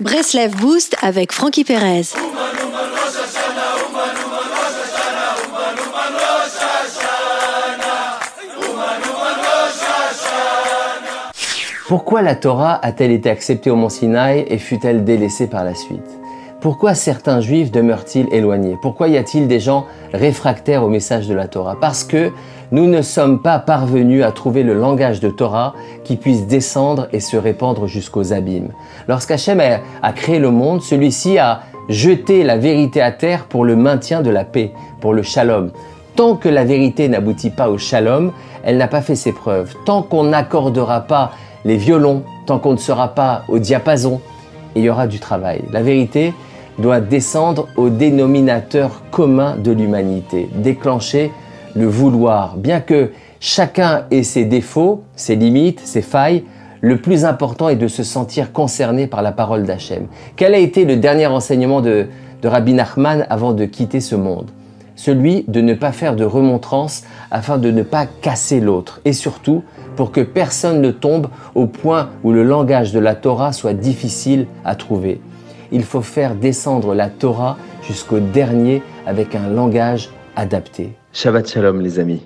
Breslev Boost avec Frankie Perez. Pourquoi la Torah a-t-elle été acceptée au mont Sinaï et fut-elle délaissée par la suite? Pourquoi certains juifs demeurent-ils éloignés? Pourquoi y a-t-il des gens réfractaires au message de la Torah? Parce que nous ne sommes pas parvenus à trouver le langage de Torah qui puisse descendre et se répandre jusqu'aux abîmes. Lorsqu'Hachem a créé le monde, celui-ci a jeté la vérité à terre pour le maintien de la paix, pour le shalom. Tant que la vérité n'aboutit pas au shalom, elle n'a pas fait ses preuves. Tant qu'on n'accordera pas les violons, tant qu'on ne sera pas au diapason, il y aura du travail. La vérité doit descendre au dénominateur commun de l'humanité, déclencher le vouloir. Bien que chacun ait ses défauts, ses limites, ses failles, le plus important est de se sentir concerné par la parole d'Hachem. Quel a été le dernier enseignement de, de Rabbi Nachman avant de quitter ce monde? Celui de ne pas faire de remontrance afin de ne pas casser l'autre et surtout pour que personne ne tombe au point où le langage de la Torah soit difficile à trouver. Il faut faire descendre la Torah jusqu'au dernier avec un langage adapté. Shabbat Shalom les amis.